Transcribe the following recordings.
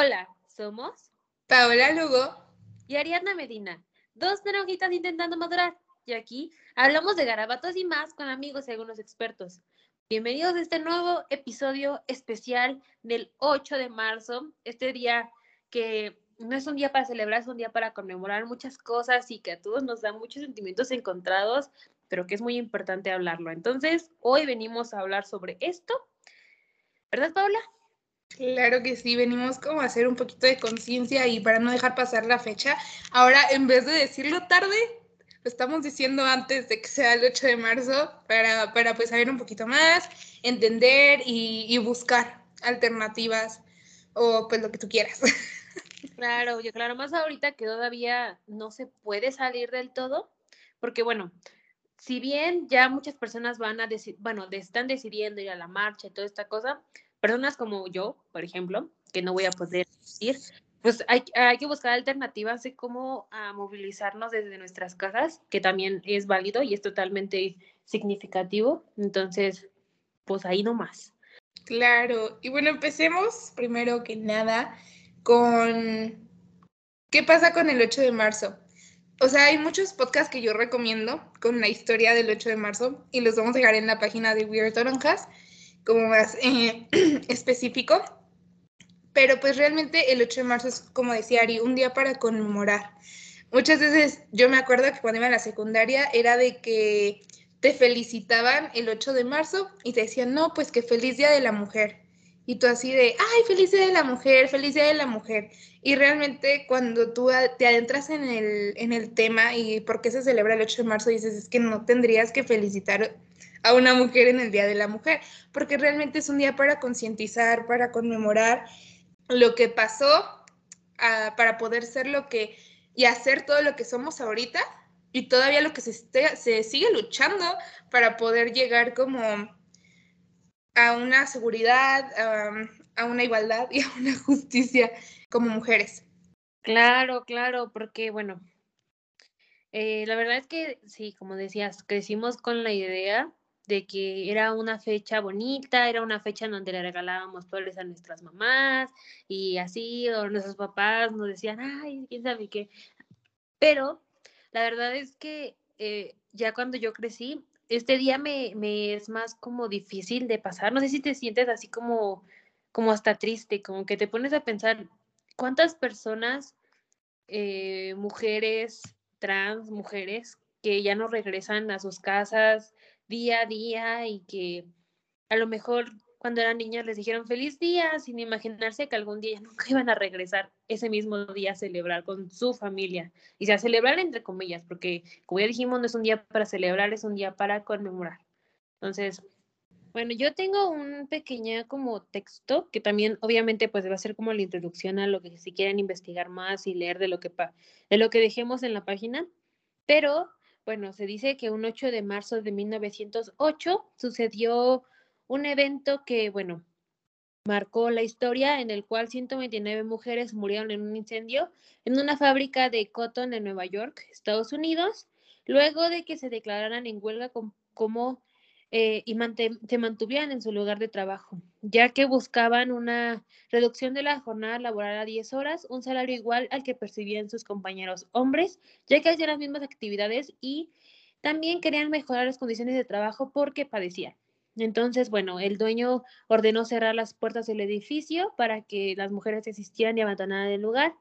Hola, somos Paola Lugo y Ariadna Medina, dos naranjitas intentando madurar. Y aquí hablamos de garabatos y más con amigos y algunos expertos. Bienvenidos a este nuevo episodio especial del 8 de marzo, este día que no es un día para celebrar, es un día para conmemorar muchas cosas y que a todos nos da muchos sentimientos encontrados, pero que es muy importante hablarlo. Entonces, hoy venimos a hablar sobre esto. ¿Verdad, Paola? Claro que sí, venimos como a hacer un poquito de conciencia y para no dejar pasar la fecha. Ahora, en vez de decirlo tarde, lo estamos diciendo antes de que sea el 8 de marzo para, para pues saber un poquito más, entender y, y buscar alternativas o pues lo que tú quieras. Claro, yo claro, más ahorita que todavía no se puede salir del todo, porque bueno, si bien ya muchas personas van a decir, bueno, están decidiendo ir a la marcha y toda esta cosa, personas como yo, por ejemplo, que no voy a poder ir, pues hay, hay que buscar alternativas de cómo a movilizarnos desde nuestras casas, que también es válido y es totalmente significativo. Entonces, pues ahí nomás. Claro, y bueno, empecemos primero que nada con qué pasa con el 8 de marzo. O sea, hay muchos podcasts que yo recomiendo con la historia del 8 de marzo y los vamos a dejar en la página de Weird Toronjas como más eh, específico. Pero pues realmente el 8 de marzo es, como decía Ari, un día para conmemorar. Muchas veces yo me acuerdo que cuando iba a la secundaria era de que te felicitaban el 8 de marzo y te decían, no, pues que feliz día de la mujer. Y tú así de, ay, feliz día de la mujer, feliz día de la mujer. Y realmente cuando tú te adentras en el, en el tema y por qué se celebra el 8 de marzo, dices, es que no tendrías que felicitar a una mujer en el Día de la Mujer, porque realmente es un día para concientizar, para conmemorar lo que pasó, uh, para poder ser lo que y hacer todo lo que somos ahorita y todavía lo que se, esté, se sigue luchando para poder llegar como a una seguridad, um, a una igualdad y a una justicia como mujeres. Claro, claro, porque bueno, eh, la verdad es que sí, como decías, crecimos con la idea de que era una fecha bonita, era una fecha en donde le regalábamos flores a nuestras mamás y así, o nuestros papás nos decían, ay, quién sabe qué. Pero la verdad es que eh, ya cuando yo crecí, este día me, me, es más como difícil de pasar. No sé si te sientes así como, como hasta triste, como que te pones a pensar cuántas personas, eh, mujeres, trans, mujeres, que ya no regresan a sus casas, día a día y que a lo mejor cuando eran niñas les dijeron feliz día sin imaginarse que algún día nunca iban a regresar ese mismo día a celebrar con su familia. Y sea, celebrar entre comillas, porque como ya dijimos, no es un día para celebrar, es un día para conmemorar. Entonces, bueno, yo tengo un pequeño como texto que también obviamente pues va a ser como la introducción a lo que si quieren investigar más y leer de lo que, de lo que dejemos en la página, pero bueno, se dice que un 8 de marzo de 1908 sucedió un evento que, bueno, marcó la historia en el cual 129 mujeres murieron en un incendio en una fábrica de cotton en Nueva York, Estados Unidos, luego de que se declararan en huelga como eh, y se mantuvieran en su lugar de trabajo, ya que buscaban una reducción de la jornada laboral a 10 horas, un salario igual al que percibían sus compañeros hombres, ya que hacían las mismas actividades y también querían mejorar las condiciones de trabajo porque padecían. Entonces, bueno, el dueño ordenó cerrar las puertas del edificio para que las mujeres desistieran y abandonaran el lugar,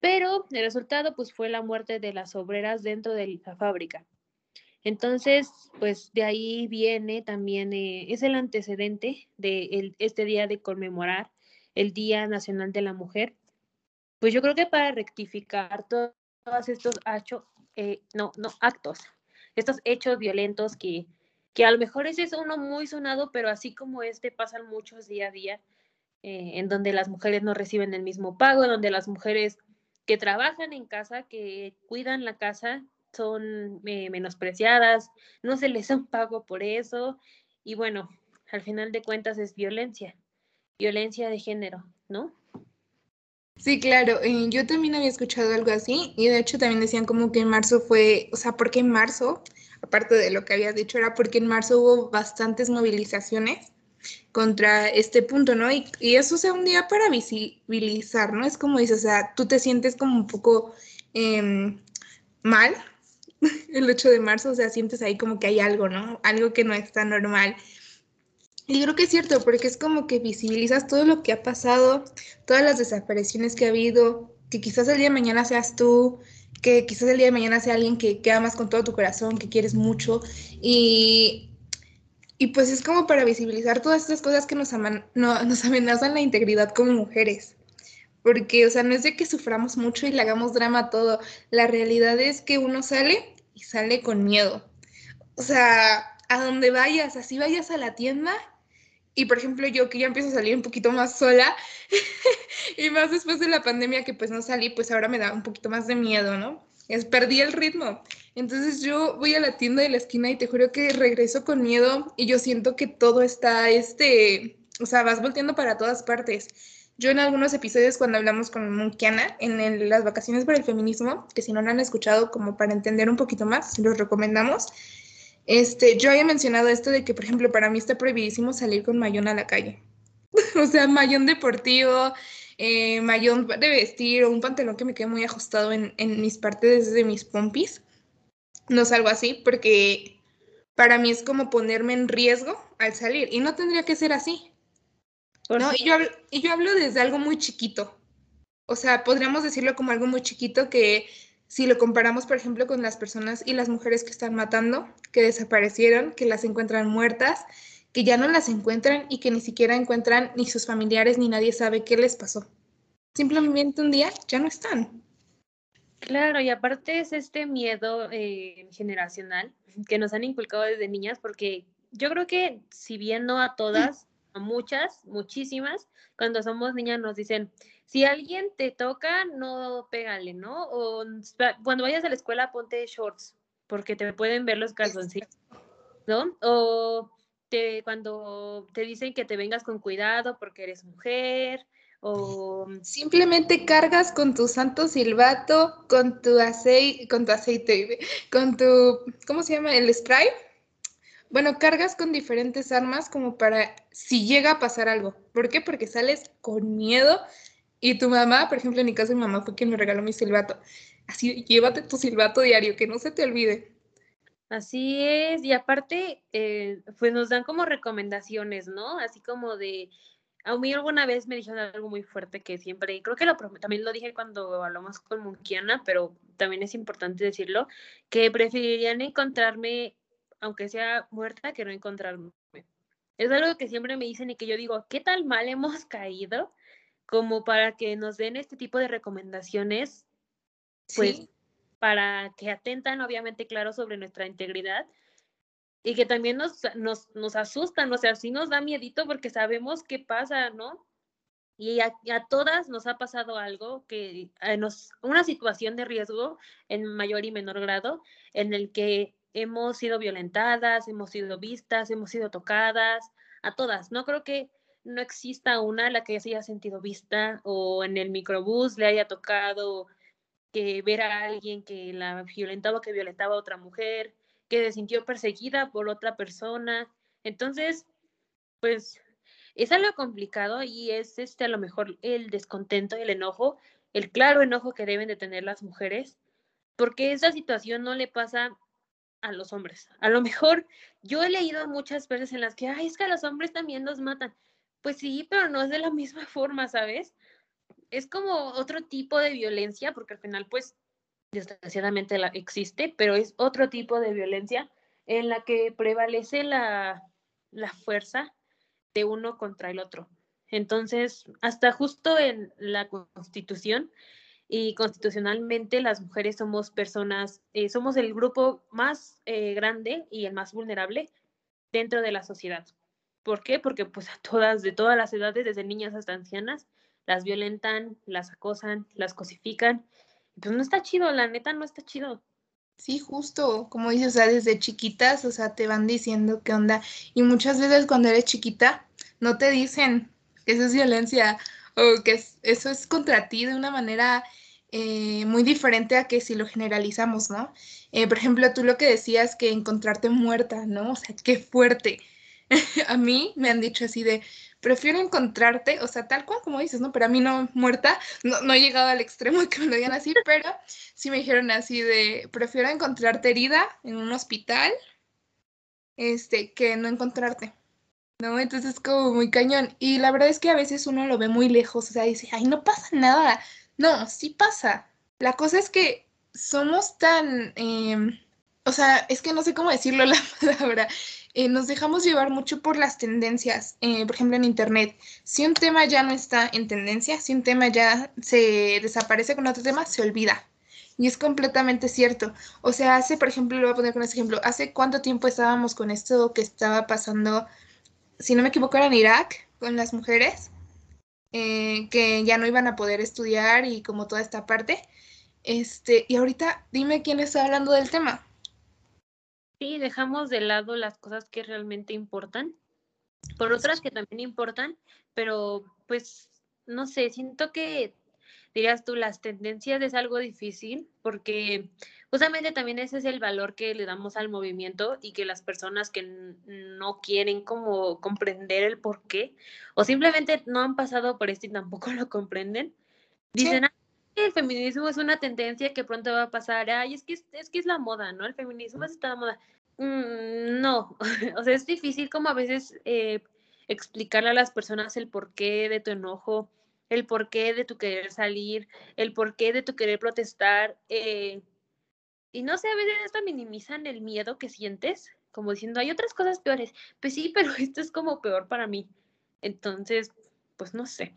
pero el resultado pues fue la muerte de las obreras dentro de la fábrica. Entonces, pues de ahí viene también, eh, es el antecedente de este día de conmemorar el Día Nacional de la Mujer. Pues yo creo que para rectificar todos estos hechos, eh, no, no, actos, estos hechos violentos que, que a lo mejor ese es uno muy sonado, pero así como este pasan muchos día a día, eh, en donde las mujeres no reciben el mismo pago, donde las mujeres que trabajan en casa, que cuidan la casa, son eh, menospreciadas, no se les da un pago por eso y bueno, al final de cuentas es violencia, violencia de género, ¿no? Sí, claro, yo también había escuchado algo así y de hecho también decían como que en marzo fue, o sea, porque en marzo, aparte de lo que habías dicho, era porque en marzo hubo bastantes movilizaciones contra este punto, ¿no? Y, eso sea un día para visibilizar, ¿no? Es como dices, o sea, tú te sientes como un poco eh, mal el 8 de marzo, o sea, sientes ahí como que hay algo, ¿no? Algo que no está normal. Y creo que es cierto, porque es como que visibilizas todo lo que ha pasado, todas las desapariciones que ha habido, que quizás el día de mañana seas tú, que quizás el día de mañana sea alguien que, que amas con todo tu corazón, que quieres mucho. Y, y pues es como para visibilizar todas estas cosas que nos, aman, no, nos amenazan la integridad como mujeres. Porque, o sea, no es de que suframos mucho y le hagamos drama todo. La realidad es que uno sale y sale con miedo. O sea, a donde vayas, así vayas a la tienda y por ejemplo, yo que ya empiezo a salir un poquito más sola y más después de la pandemia que pues no salí, pues ahora me da un poquito más de miedo, ¿no? Es, perdí el ritmo. Entonces yo voy a la tienda de la esquina y te juro que regreso con miedo y yo siento que todo está, este, o sea, vas volteando para todas partes. Yo en algunos episodios cuando hablamos con Munkiana en las vacaciones por el feminismo, que si no lo han escuchado como para entender un poquito más, los recomendamos, este, yo había mencionado esto de que, por ejemplo, para mí está prohibidísimo salir con mayón a la calle. o sea, mayón deportivo, eh, mayón de vestir o un pantalón que me quede muy ajustado en, en mis partes de mis pompis. No salgo así porque para mí es como ponerme en riesgo al salir y no tendría que ser así. ¿No? Y, yo hablo, y yo hablo desde algo muy chiquito. O sea, podríamos decirlo como algo muy chiquito que si lo comparamos, por ejemplo, con las personas y las mujeres que están matando, que desaparecieron, que las encuentran muertas, que ya no las encuentran y que ni siquiera encuentran ni sus familiares ni nadie sabe qué les pasó. Simplemente un día ya no están. Claro, y aparte es este miedo eh, generacional que nos han inculcado desde niñas, porque yo creo que si bien no a todas, a muchas, muchísimas, cuando somos niñas nos dicen, si alguien te toca, no pégale, ¿no? O cuando vayas a la escuela, ponte shorts, porque te pueden ver los calzoncillos, ¿no? O te, cuando te dicen que te vengas con cuidado porque eres mujer, o... Simplemente cargas con tu santo silbato, con tu aceite, con tu aceite, con tu, ¿cómo se llama? El spray. Bueno, cargas con diferentes armas como para si llega a pasar algo. ¿Por qué? Porque sales con miedo y tu mamá, por ejemplo, en mi caso, mi mamá fue quien me regaló mi silbato. Así, llévate tu silbato diario, que no se te olvide. Así es, y aparte, eh, pues nos dan como recomendaciones, ¿no? Así como de, a mí alguna vez me dijeron algo muy fuerte que siempre, creo que lo, también lo dije cuando hablamos con Munkiana, pero también es importante decirlo, que preferirían encontrarme, aunque sea muerta, que no encontrarme. Es algo que siempre me dicen y que yo digo, ¿qué tal mal hemos caído? como para que nos den este tipo de recomendaciones, pues para que atentan obviamente claro sobre nuestra integridad y que también nos, nos, nos asustan, o sea, sí nos da miedito porque sabemos qué pasa, ¿no? Y a, todas nos ha pasado algo que eh, nos, una situación de riesgo en mayor y menor grado, en el que hemos sido violentadas, hemos sido vistas, hemos sido tocadas, a todas. No creo que no exista una a la que se haya sentido vista o en el microbús le haya tocado que ver a alguien que la violentaba, que violentaba a otra mujer, que se sintió perseguida por otra persona. Entonces, pues es algo complicado y es este a lo mejor el descontento y el enojo, el claro enojo que deben de tener las mujeres, porque esa situación no le pasa a los hombres. A lo mejor yo he leído muchas veces en las que, ay, es que a los hombres también los matan. Pues sí, pero no es de la misma forma, ¿sabes? Es como otro tipo de violencia, porque al final, pues, desgraciadamente la existe, pero es otro tipo de violencia en la que prevalece la, la fuerza de uno contra el otro. Entonces, hasta justo en la Constitución y constitucionalmente las mujeres somos personas, eh, somos el grupo más eh, grande y el más vulnerable dentro de la sociedad. ¿Por qué? Porque pues a todas, de todas las edades, desde niñas hasta ancianas, las violentan, las acosan, las cosifican. Pues no está chido, la neta no está chido. Sí, justo, como dices, o sea, desde chiquitas, o sea, te van diciendo qué onda. Y muchas veces cuando eres chiquita, no te dicen que eso es violencia o que eso es contra ti de una manera eh, muy diferente a que si lo generalizamos, ¿no? Eh, por ejemplo, tú lo que decías que encontrarte muerta, ¿no? O sea, qué fuerte a mí me han dicho así de, prefiero encontrarte, o sea, tal cual como dices, ¿no? Pero a mí no muerta, no, no he llegado al extremo de que me lo digan así, pero sí me dijeron así de, prefiero encontrarte herida en un hospital, este, que no encontrarte. ¿No? Entonces es como muy cañón. Y la verdad es que a veces uno lo ve muy lejos, o sea, dice, ay, no pasa nada. No, sí pasa. La cosa es que somos tan, em, o sea, es que no sé cómo decirlo la palabra, eh, nos dejamos llevar mucho por las tendencias, eh, por ejemplo en Internet. Si un tema ya no está en tendencia, si un tema ya se desaparece con otro tema, se olvida. Y es completamente cierto. O sea, hace, por ejemplo, lo voy a poner con este ejemplo, hace cuánto tiempo estábamos con esto que estaba pasando, si no me equivoco, era en Irak, con las mujeres, eh, que ya no iban a poder estudiar y como toda esta parte. Este, y ahorita dime quién está hablando del tema. Sí, dejamos de lado las cosas que realmente importan, por otras que también importan, pero pues no sé, siento que dirías tú, las tendencias es algo difícil porque justamente también ese es el valor que le damos al movimiento y que las personas que no quieren como comprender el por qué o simplemente no han pasado por esto y tampoco lo comprenden, dicen, el feminismo es una tendencia que pronto va a pasar, ay, es que es, que es la moda, ¿no? El feminismo es esta moda. Mm, no, o sea, es difícil como a veces eh, explicarle a las personas el porqué de tu enojo, el porqué de tu querer salir, el porqué de tu querer protestar. Eh, y no sé, a veces esto minimizan el miedo que sientes, como diciendo, hay otras cosas peores. Pues sí, pero esto es como peor para mí. Entonces, pues no sé.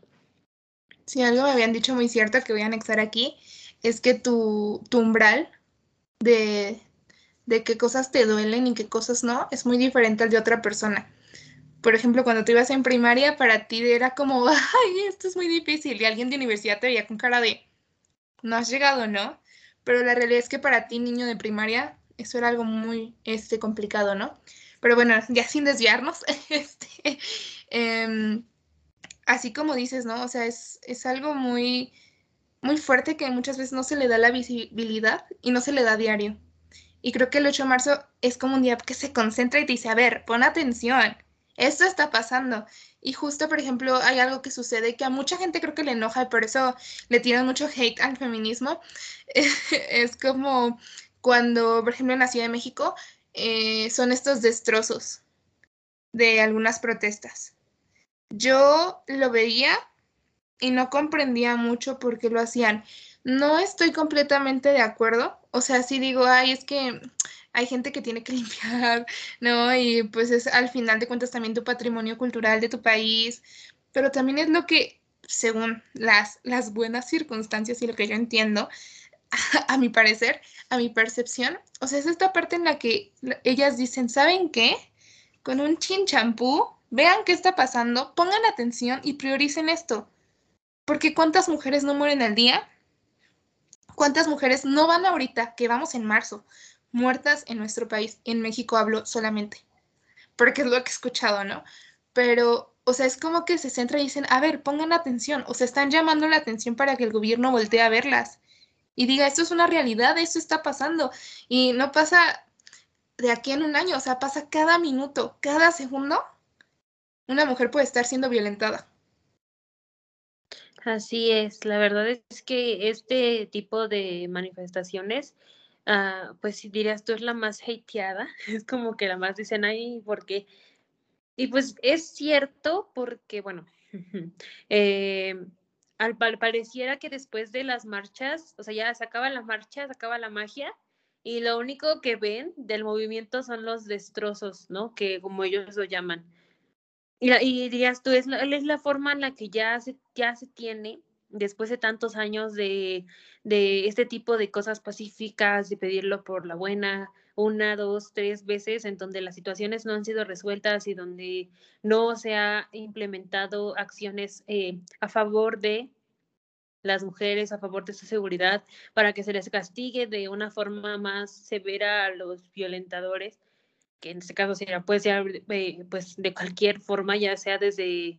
Sí, algo me habían dicho muy cierto que voy a anexar aquí, es que tu, umbral de, de qué cosas te duelen y qué cosas no es muy diferente al de otra persona. Por ejemplo, cuando tú ibas en primaria, para ti era como, ay, esto es muy difícil, y alguien de universidad te veía con cara de, no has llegado, ¿no? Pero la realidad es que para ti, niño de primaria, eso era algo muy este, complicado, ¿no? Pero bueno, ya sin desviarnos, este, em, así como dices, ¿no? O sea, es, es algo muy, muy fuerte que muchas veces no se le da la visibilidad y no se le da diario. Y creo que el 8 de marzo es como un día que se concentra y te dice, a ver, pon atención, esto está pasando. Y justo, por ejemplo, hay algo que sucede que a mucha gente creo que le enoja y por eso le tiran mucho hate al feminismo. es como cuando, por ejemplo, en la Ciudad de México, eh, son estos destrozos de algunas protestas yo lo veía y no comprendía mucho por qué lo hacían. No estoy completamente de acuerdo. O sea, sí digo, ay, es que hay gente que tiene que limpiar, ¿no? Y pues es al final de cuentas también tu patrimonio cultural de tu país, pero también es lo que, según las, buenas circunstancias y lo que yo entiendo, a, a mi parecer, a mi percepción, o sea, es esta parte en la que ellas dicen, ¿saben qué? Con un chin champú Vean qué está pasando, pongan atención y prioricen esto. Porque ¿cuántas mujeres no mueren al día? ¿Cuántas mujeres no van ahorita, que vamos en marzo, muertas en nuestro país? En México hablo solamente, porque es lo que he escuchado, ¿no? Pero, o sea, es como que se centra y dicen, a ver, pongan atención, o se están llamando la atención para que el gobierno voltee a verlas y diga, esto es una realidad, esto está pasando. Y no pasa de aquí en un año, o sea, pasa cada minuto, cada segundo una mujer puede estar siendo violentada. Así es, la verdad es que este tipo de manifestaciones, uh, pues si dirías tú es la más hateada, es como que la más dicen ahí porque, y pues es cierto porque, bueno, eh, al, pareciera que después de las marchas, o sea, ya se acaba la marcha, se la magia, y lo único que ven del movimiento son los destrozos, ¿no? Que como ellos lo llaman. Y, dirías tú, es es la forma en la que ya se, ya se tiene después de tantos años de, de este tipo de cosas pacíficas, de pedirlo por la buena, una, dos, tres veces, en donde las situaciones no han sido resueltas y donde no se ha implementado acciones eh, a favor de las mujeres, a favor de su seguridad, para que se les castigue de una forma más severa a los violentadores que en este caso sería, puede ser eh, pues de cualquier forma, ya sea desde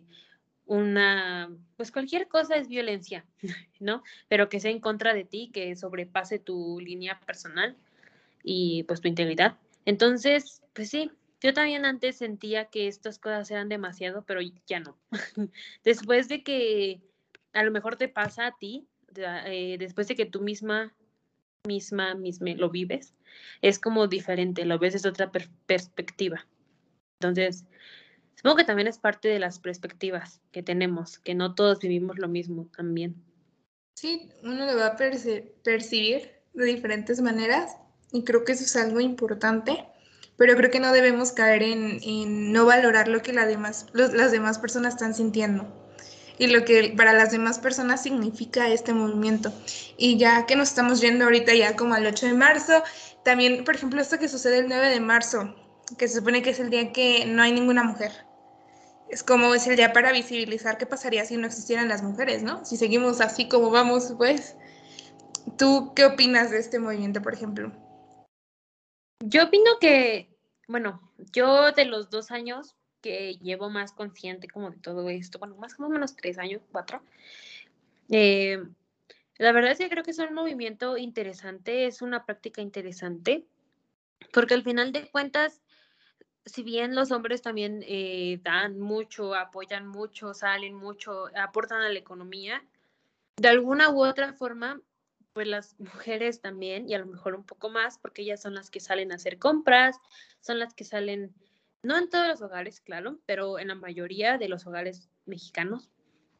una, pues cualquier cosa es violencia, ¿no? Pero que sea en contra de ti, que sobrepase tu línea personal y pues tu integridad. Entonces, pues sí, Yo también antes sentía que estas cosas eran demasiado, pero ya no. después de que a lo mejor te pasa a ti, eh, después de que tú misma, misma, misma lo vives, es como diferente, lo ves desde otra perspectiva. Entonces, supongo que también es parte de las perspectivas que tenemos, que no todos vivimos lo mismo también. Sí, uno lo va a percibir de diferentes maneras y creo que eso es algo importante, pero creo que no debemos caer en, no valorar lo que las demás personas están sintiendo y lo que para las demás personas significa este movimiento. Y ya que nos estamos yendo ahorita ya como al 8 de marzo, también, por ejemplo, esto que sucede el 9 de marzo, que se supone que es el día que no hay ninguna mujer. Es como es el día para visibilizar qué pasaría si no existieran las mujeres, ¿no? Si seguimos así como vamos, pues. ¿Tú qué opinas de este movimiento, por ejemplo? Yo opino que, bueno, yo de los dos años llevo más consciente como de todo esto, bueno, más o menos tres años, cuatro, eh, la verdad es que creo que es un movimiento interesante, es una práctica interesante, porque al final de cuentas, si bien los hombres también eh, dan mucho, apoyan mucho, salen mucho, aportan a la economía, de alguna u otra forma, pues las mujeres también, y a lo mejor un poco más, porque ellas son las que salen a hacer compras, son las que salen, no en todos los hogares, claro, pero en la mayoría de los hogares mexicanos,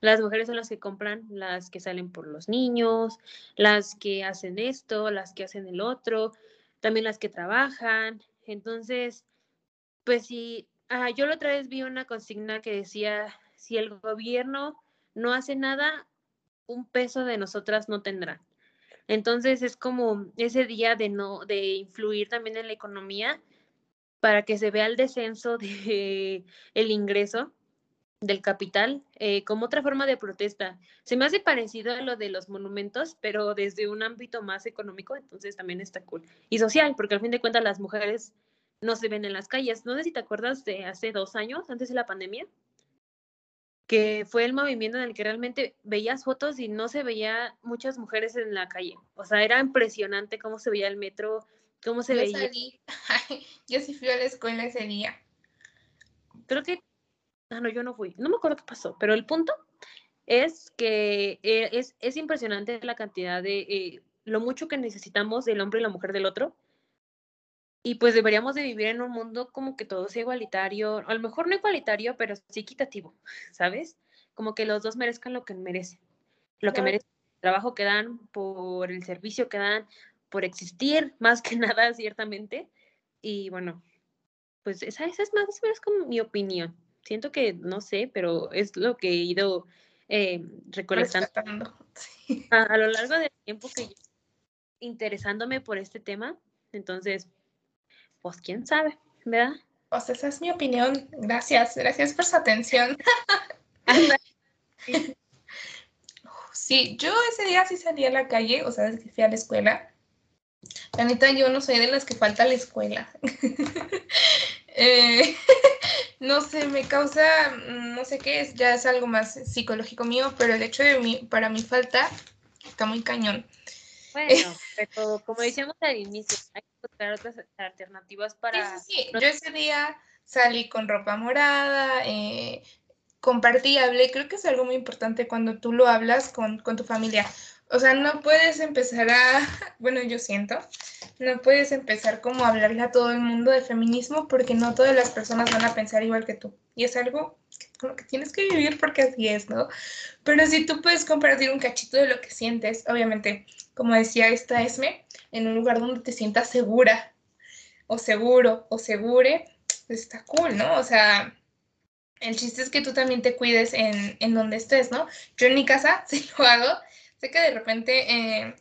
las mujeres son las que compran, las que salen por los niños, las que hacen esto, las que hacen el otro, también las que trabajan. Entonces, pues sí, ah, yo la otra vez vi una consigna que decía, si el gobierno no hace nada, un peso de nosotras no tendrá. Entonces es como ese día de no, de influir también en la economía para que se vea el descenso de el ingreso del capital eh, como otra forma de protesta. Se me hace parecido a lo de los monumentos, pero desde un ámbito más económico, entonces también está cool. Y social, porque al fin de cuentas las mujeres no se ven en las calles. No sé si te acuerdas de hace dos años, antes de la pandemia, que fue el movimiento en el que realmente veías fotos y no se veía muchas mujeres en la calle. O sea, era impresionante cómo se veía el metro, cómo se veía. Yo sí fui a la escuela ese día. Creo que Ah, no, yo no fui. No me acuerdo qué pasó, pero el punto es que eh, es, es, impresionante la cantidad de eh, lo mucho que necesitamos del hombre y la mujer del otro. Y pues deberíamos de vivir en un mundo como que todo sea igualitario, a lo mejor no igualitario, pero sí equitativo, ¿sabes? Como que los dos merezcan lo que merecen, lo que merecen, el trabajo que dan, por el servicio que dan, por existir, más que nada, ciertamente. Y bueno, pues esa, esa es más o menos como mi opinión siento que, no sé, pero es lo que he ido eh, recolectando a, lo largo del tiempo que interesándome por este tema. Entonces, pues quién sabe, ¿verdad? Pues esa es mi opinión. Gracias, gracias por su atención. sí, yo ese día sí salí a la calle, o sea, desde que fui a la escuela. La neta, yo no soy de las que falta a la escuela. eh, no sé, me causa, mm, no sé qué es, ya es algo más psicológico mío, pero el hecho de mi, para mi falta está muy cañón. Bueno, pero como decíamos al inicio, hay que buscar otras alternativas para... Sí, sí, Yo ese día salí con ropa morada, eh, compartí, hablé, creo que es algo muy importante cuando tú lo hablas con, con tu familia. O sea, no puedes empezar a, bueno, yo siento, no puedes empezar como a hablarle a todo el mundo de feminismo porque no todas las personas van a pensar igual que tú. Y es algo que, que tienes que vivir porque así es, ¿no? Pero si tú puedes compartir un cachito de lo que sientes, obviamente, como decía esta Esme, en un lugar donde te sientas segura o seguro o segure, pues está cool, ¿no? O sea, el chiste es que tú también te cuides en, en donde estés, ¿no? Yo en mi casa sí lo hago Sé que de repente, eh,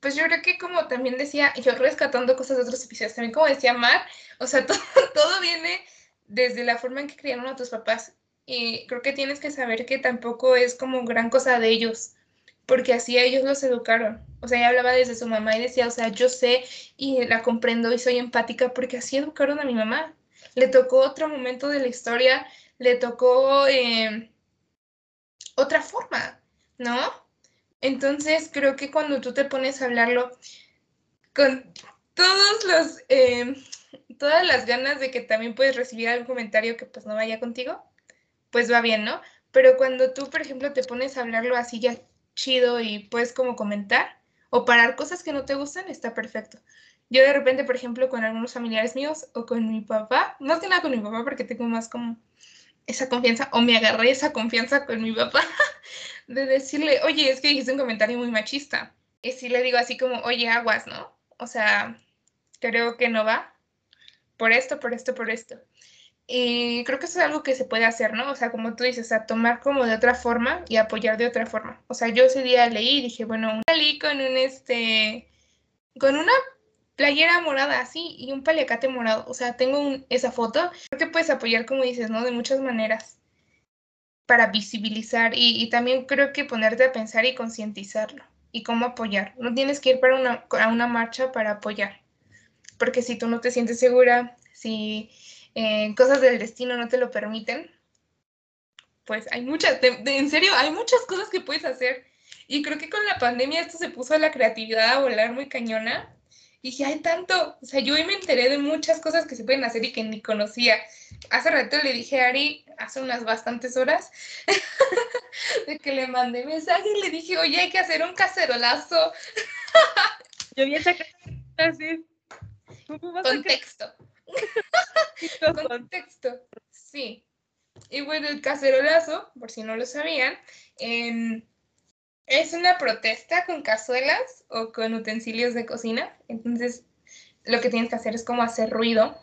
pues yo creo que como también decía, yo rescatando cosas de otros episodios, también como decía Mar, o sea, todo, todo viene desde la forma en que criaron a tus papás. Y creo que tienes que saber que tampoco es como gran cosa de ellos, porque así ellos los educaron. O sea, ella hablaba desde su mamá y decía, o sea, yo sé y la comprendo y soy empática porque así educaron a mi mamá. Le tocó otro momento de la historia, le tocó eh, otra forma, ¿no? Entonces creo que cuando tú te pones a hablarlo con todos los, eh, todas las ganas de que también puedes recibir algún comentario que pues no vaya contigo, pues va bien, ¿no? Pero cuando tú, por ejemplo, te pones a hablarlo así ya chido y puedes como comentar o parar cosas que no te gustan, está perfecto. Yo de repente, por ejemplo, con algunos familiares míos o con mi papá, más que nada con mi papá porque tengo más como esa confianza o me agarré esa confianza con mi papá de decirle, oye, es que dijiste un comentario muy machista. Y si le digo así como, oye, aguas, ¿no? O sea, creo que no va por esto, por esto, por esto. Y creo que eso es algo que se puede hacer, ¿no? O sea, como tú dices, a tomar como de otra forma y apoyar de otra forma. O sea, yo ese día leí y dije, bueno, salí con un este, con una playera morada así y un paliacate morado. O sea, tengo esa foto. Creo que puedes apoyar, como dices, ¿no? De muchas maneras para visibilizar y, también creo que ponerte a pensar y concientizarlo y cómo apoyar. No tienes que ir para una, a una marcha para apoyar, porque si tú no te sientes segura, si eh, cosas del destino no te lo permiten, pues hay muchas, en serio, hay muchas cosas que puedes hacer. Y creo que con la pandemia esto se puso a la creatividad a volar muy cañona. Y dije, hay tanto, o sea, yo hoy me enteré de muchas cosas que se pueden hacer y que ni conocía. Hace rato le dije a Ari, hace unas bastantes horas, de que le mandé mensaje y le dije, oye, hay que hacer un cacerolazo. yo vi esa así. Contexto. Contexto, sí. Y bueno, el cacerolazo, por si no lo sabían, em, es una protesta con cazuelas o con utensilios de cocina. Entonces, lo que tienes que hacer es como hacer ruido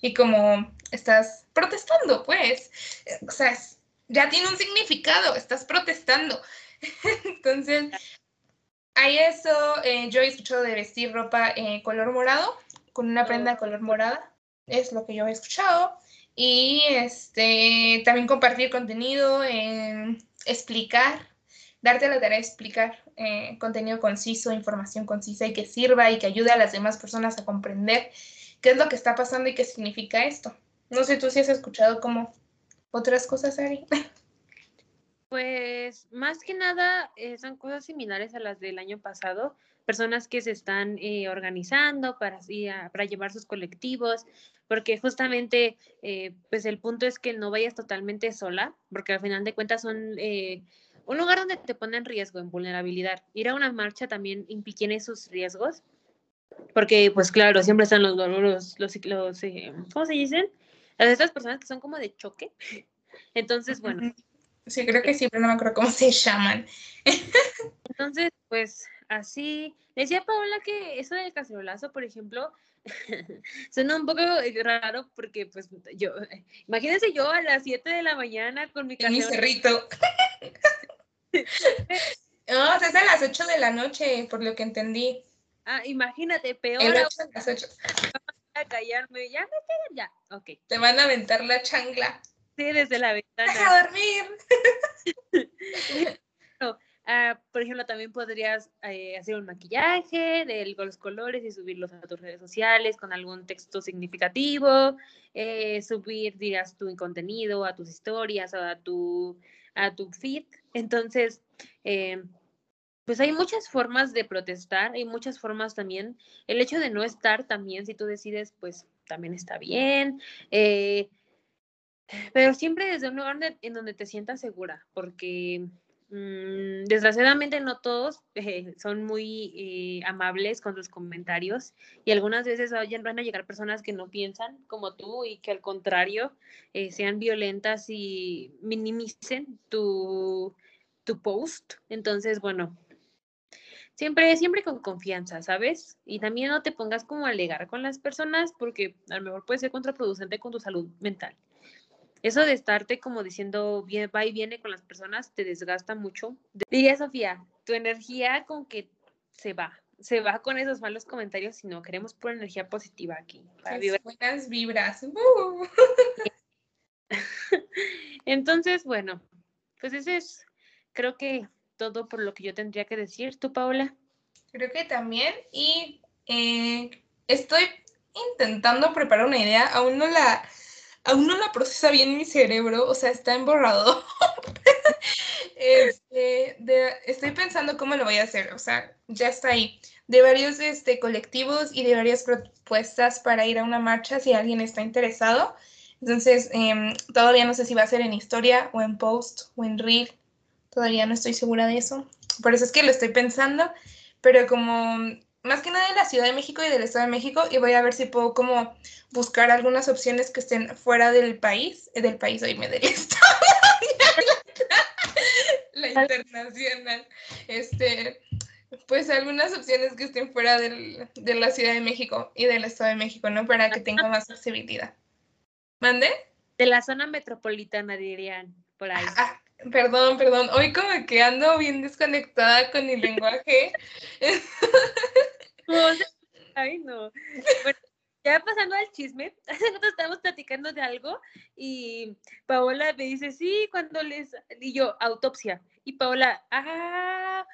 y como estás protestando, pues. O sea, ya tiene un significado, estás protestando. Entonces, hay eso. Eh, yo he escuchado de vestir ropa eh, color morado, con una prenda color morada es lo que yo he escuchado. Y este, también compartir contenido, explicar, darte la tarea de explicar eh, contenido conciso, información concisa y que sirva y que ayude a las demás personas a comprender qué es lo que está pasando y qué significa esto. No sé tú si has escuchado como otras cosas, Ari. Pues más que nada eh, son cosas similares a las del año pasado, personas que se están eh, organizando para, para llevar sus colectivos, porque justamente pues el punto es que no vayas totalmente sola, porque al final de cuentas son un lugar donde te pone en riesgo, en vulnerabilidad. Ir a una marcha también tiene sus riesgos, porque pues claro, siempre están los, los, los, los ¿cómo se dicen? Las estas personas que son como de choque. Entonces, bueno. Sí, creo que sí, pero no me acuerdo cómo se llaman. Entonces, pues así. Decía Paola que eso del cacerolazo, por ejemplo, suena un poco raro porque, pues, yo, imagínense yo a las 7 de la mañana con mi cacerolazo. mi cerrito. No, es a las 8 de la noche, por lo que entendí. Ah, imagínate, peor. El 8 a las 8. A callarme, ya, ya, ok. Te van a aventar la changla. Sí, desde la ventana. Deja dormir. Ah, por ejemplo, también podrías eh, hacer un maquillaje de los colores y subirlos a tus redes sociales con algún texto significativo, eh, subir, dirías, tu contenido a tus historias o a tu, a tu feed. Entonces, eh, pues hay muchas formas de protestar, hay muchas formas también. El hecho de no estar también, si tú decides, pues también está bien. pero siempre desde un lugar en donde te sientas segura, porque Mm, desgraciadamente no todos eh, son muy eh, amables con sus comentarios y algunas veces van a llegar personas que no piensan como tú y que al contrario eh, sean violentas y minimicen tu, tu post. Entonces, bueno, siempre, siempre con confianza, ¿sabes? Y también no te pongas como a alegar con las personas porque a lo mejor puede ser contraproducente con tu salud mental. Eso de estarte como diciendo bien, va y viene con las personas te desgasta mucho. Diría Sofía, tu energía con que se va, se va con esos malos comentarios, sino queremos pura energía positiva aquí. Para buenas vibras. Uh. Entonces, bueno, pues ese es, creo que todo por lo que yo tendría que decir. ¿Tú, Paola? Creo que también. Y eh, estoy intentando preparar una idea, aún no la aún no la procesa bien mi cerebro, o sea, está emborrado. este, estoy pensando cómo lo voy a hacer, o sea, ya está ahí. de varios este, colectivos y de varias propuestas para ir a una marcha si alguien está interesado. Entonces, em, todavía no sé si va a ser en historia o en post o en reel. Todavía no estoy segura de eso. Por eso es que lo estoy pensando. Pero como más que nada de la Ciudad de México y del Estado de México y voy a ver si puedo como buscar algunas opciones que estén fuera del país, eh, del país, hoy me del Estado. la internacional. Este, pues algunas opciones que estén fuera del, de la Ciudad de México y del Estado de México, ¿no? Para que tenga más accesibilidad. ¿Mande? De la zona metropolitana, dirían, por ahí. Ah, perdón, perdón. Hoy como que ando bien desconectada con el lenguaje. Ay, no. Bueno, ya pasando al chisme, hace rato estábamos platicando de algo y Paola me dice, sí, cuando les... Y yo, autopsia. Y Paola, ah,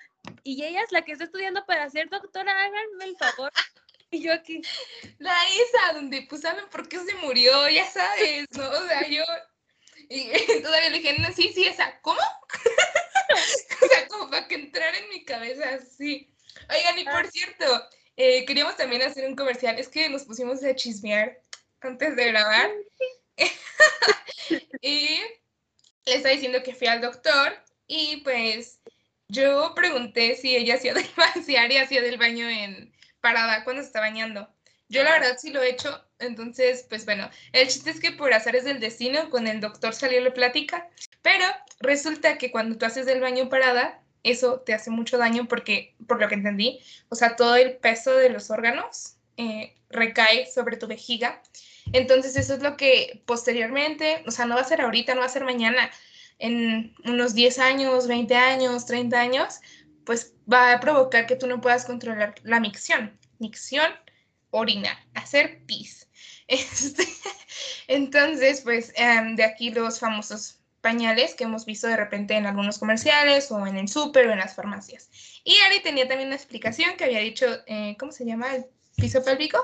y ella es la que está estudiando para ser doctora, háganme el favor. Y yo aquí. La esa, donde pues saben por qué se murió, ya sabes, ¿no? O sea, yo. Y todavía le dije, no, sí, sí, esa, ¿cómo? o sea, como para que entrara en mi cabeza así. Oigan, y por ah. cierto, eh, queríamos también hacer un comercial. Es que nos pusimos a chismear antes de grabar. y le estaba diciendo que fui al doctor y pues yo pregunté si ella hacía del, si hacía del baño en parada cuando se está bañando. Yo la verdad sí lo he hecho, entonces, pues bueno, el chiste es que por azares del destino, con el doctor salió la plática, pero resulta que cuando tú haces del baño parada, eso te hace mucho daño porque, por lo que entendí, o sea, todo el peso de los órganos eh, recae sobre tu vejiga. Entonces, eso es lo que posteriormente, o sea, no va a ser ahorita, no va a ser mañana, en unos 10 años, 20 años, 30 años, pues va a provocar que tú no puedas controlar la micción. Micción, orinar, hacer pis. Este, entonces, pues em, de aquí los famosos pañales que hemos visto de repente en algunos comerciales o en el súper o en las farmacias. Y Ari tenía también una explicación que había dicho, eh, ¿cómo se llama? ¿El piso pélvico?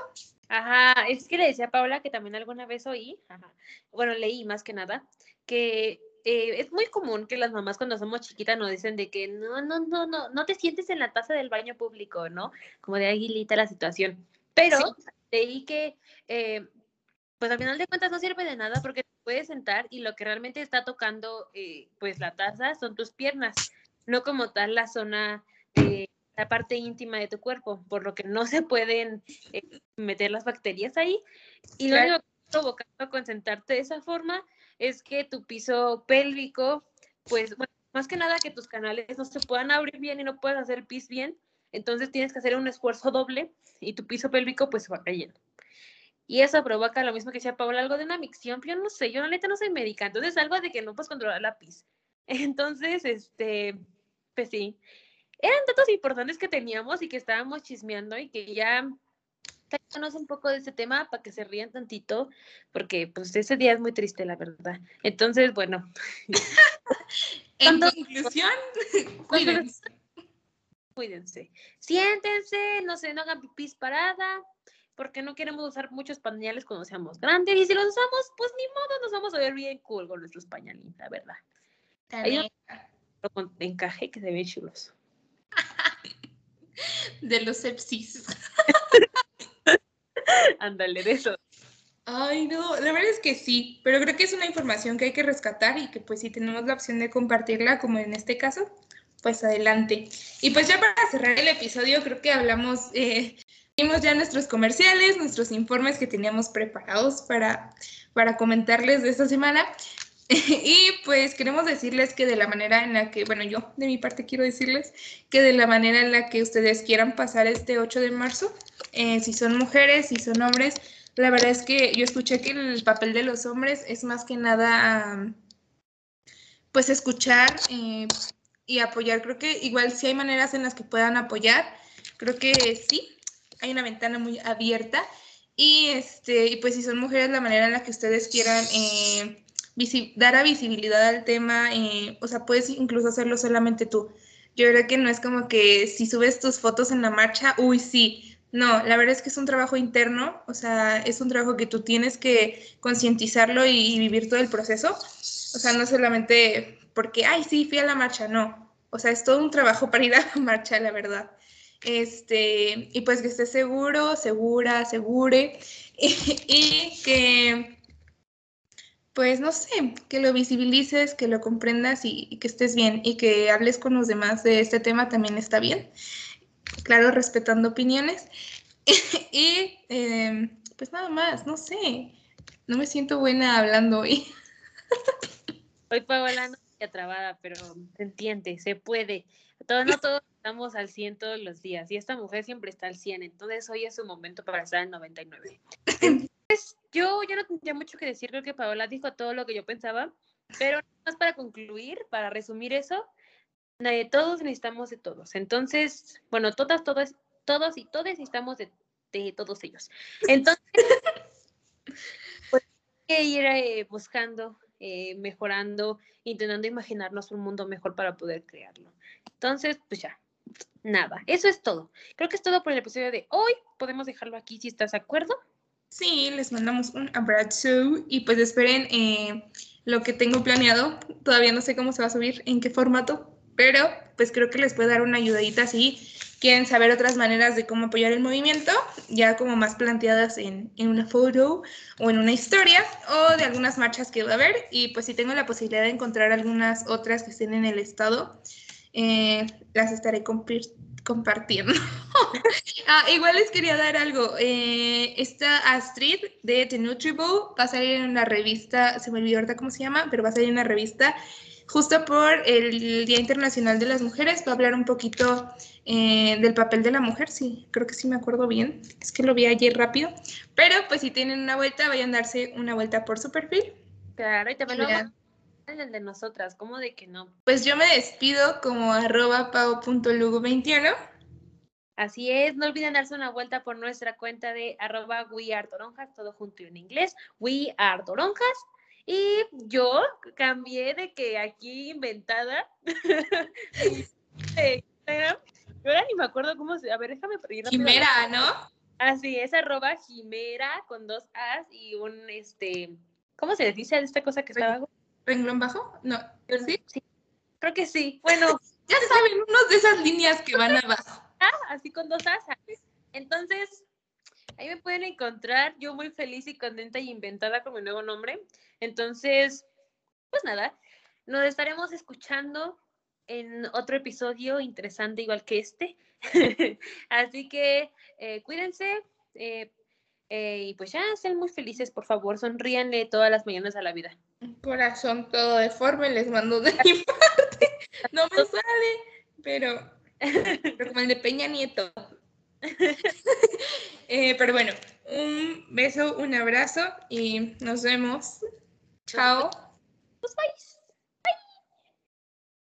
Ajá, es que le decía a Paula que también alguna vez oí, bueno, leí más que nada, que eh, es muy común que las mamás cuando somos chiquitas nos dicen de que no, no, no, no, no te sientes en la taza del baño público, ¿no? Como de aguilita la situación. Pero leí que, eh, pues al final de cuentas no sirve de nada porque te puedes sentar y lo que realmente está tocando, eh, pues la taza son tus piernas, no como tal la zona, la parte íntima de tu cuerpo, por lo que no se pueden meter las bacterias ahí. Y lo único que está provocando con sentarte de esa forma es que tu piso pélvico, pues, bueno, más que nada que tus canales no se puedan abrir bien y no puedas hacer pis bien, entonces tienes que hacer un esfuerzo doble y tu piso pélvico pues va cayendo. Y eso provoca lo mismo que decía Paula, algo de una micción, yo no sé, yo la neta no soy médica, entonces algo de que no puedes controlar la pis. Entonces, este, pues sí, eran datos importantes que teníamos y que estábamos chismeando y que ya conoce un poco de ese tema para que se rían tantito, porque pues ese día es muy triste, la verdad. Entonces, bueno. en conclusión, cuídense. Cuídense. Siéntense, no se no hagan pipis parada, porque no queremos usar muchos pañales cuando seamos grandes. Y si los usamos, pues ni modo, nos vamos a ver bien cool con nuestros pañalitos, la verdad. Hay un con encaje que se ve chulos. De los sepsis. Ándale, de eso. Ay, no, la verdad es que sí, pero creo que es una información que hay que rescatar y que pues si tenemos la opción de compartirla, como en este caso, pues adelante. Y pues ya para cerrar el episodio, creo que hablamos, eh, ya nuestros comerciales, nuestros informes que teníamos preparados para, para comentarles de esta semana. y pues queremos decirles que de la manera en la que, bueno, yo de mi parte quiero decirles que de la manera en la que ustedes quieran pasar este 8 de marzo, eh, si son mujeres, si son hombres. La verdad es que yo escuché que el papel de los hombres es más que nada, pues escuchar eh, y apoyar. Creo que igual si hay maneras en las que puedan apoyar, creo que sí, hay una ventana muy abierta. Y, este, y pues si son mujeres, la manera en la que ustedes quieran eh, dar a visibilidad al tema, o sea, puedes incluso hacerlo solamente tú. Yo creo que no es como que si subes tus fotos en la marcha, uy, sí, no, la verdad es que es un trabajo interno, o sea, es un trabajo que tú tienes que concientizarlo y, vivir todo el proceso. O sea, no solamente porque, ay, sí, fui a la marcha, no. O sea, es todo un trabajo para ir a la marcha, la verdad. Este, y pues que estés seguro, segura, segure. Y, que, pues no sé, que lo visibilices, que lo comprendas y, que estés bien. Y que hables con los demás de este tema también está bien. Claro, respetando opiniones. y em, pues nada más, no sé. No me siento buena hablando hoy. Hoy Paola trabada, pero se entiende, se puede. Todos, no todos estamos al 100 todos los días y esta mujer siempre está al 100, entonces hoy es su momento para estar al 99. Entonces, yo ya no tendría mucho que decir, creo que Paola dijo todo lo que yo pensaba, pero más para concluir, para resumir eso, todos necesitamos de todos. Entonces, bueno, todas, todas, todos y todos necesitamos de, de todos ellos. Entonces, pues hay que ir eh, buscando, eh, mejorando, intentando imaginarnos un mundo mejor para poder crearlo. Entonces, pues ya, nada, eso es todo. Creo que es todo por el episodio de hoy. Podemos dejarlo aquí si estás de acuerdo. Sí, les mandamos un abrazo y pues esperen eh, lo que tengo planeado. Todavía no sé cómo se va a subir, en qué formato, pero pues creo que les puede dar una ayudadita si quieren saber otras maneras de cómo apoyar el movimiento, ya como más planteadas en, en, una foto o en una historia o de algunas marchas que va a haber. Y pues si tengo la posibilidad de encontrar algunas otras que estén en el estado, eh, las estaré compartiendo. ah, igual les quería dar algo. Eh, esta Astrid de The Nutrible va a salir en una revista, se me olvidó ahorita cómo se llama, pero va a salir en una revista justo por el Día Internacional de las Mujeres. Va a hablar un poquito eh, del papel de la mujer, sí, creo que sí me acuerdo bien. Es que lo vi ayer rápido. Pero pues si tienen una vuelta, vayan a darse una vuelta por su perfil. Claro, y también lo el de nosotras, ¿cómo de que no? Pues yo me despido como arroba pao.lugo21. Así es, no olviden darse una vuelta por nuestra cuenta de arroba Toronjas, todo junto en inglés, We Are Toronjas. Y yo cambié de que aquí inventada. ahora ni me acuerdo cómo se. A ver, déjame pedir. Jimera, ¿no? Así es, arroba Jimera con dos As y un este. ¿Cómo se les dice a esta cosa que está abajo? ¿Renglón bajo? No. ¿Sí? sí. Creo que sí. Bueno. ya saben, unos de esas líneas que van abajo. Ah, así con dos As. Entonces, ahí me pueden encontrar. Yo muy feliz y contenta y inventada con mi nuevo nombre. Entonces, pues nada, nos estaremos escuchando en otro episodio interesante igual que este. Así que eh, cuídense eh, eh, y pues ya sean muy felices, por favor, sonríanle todas las mañanas a la vida. Corazón todo deforme, les mando de mi parte. No me sale, pero, pero como el de Peña Nieto. Eh, pero bueno, un beso, un abrazo y nos vemos. Chao.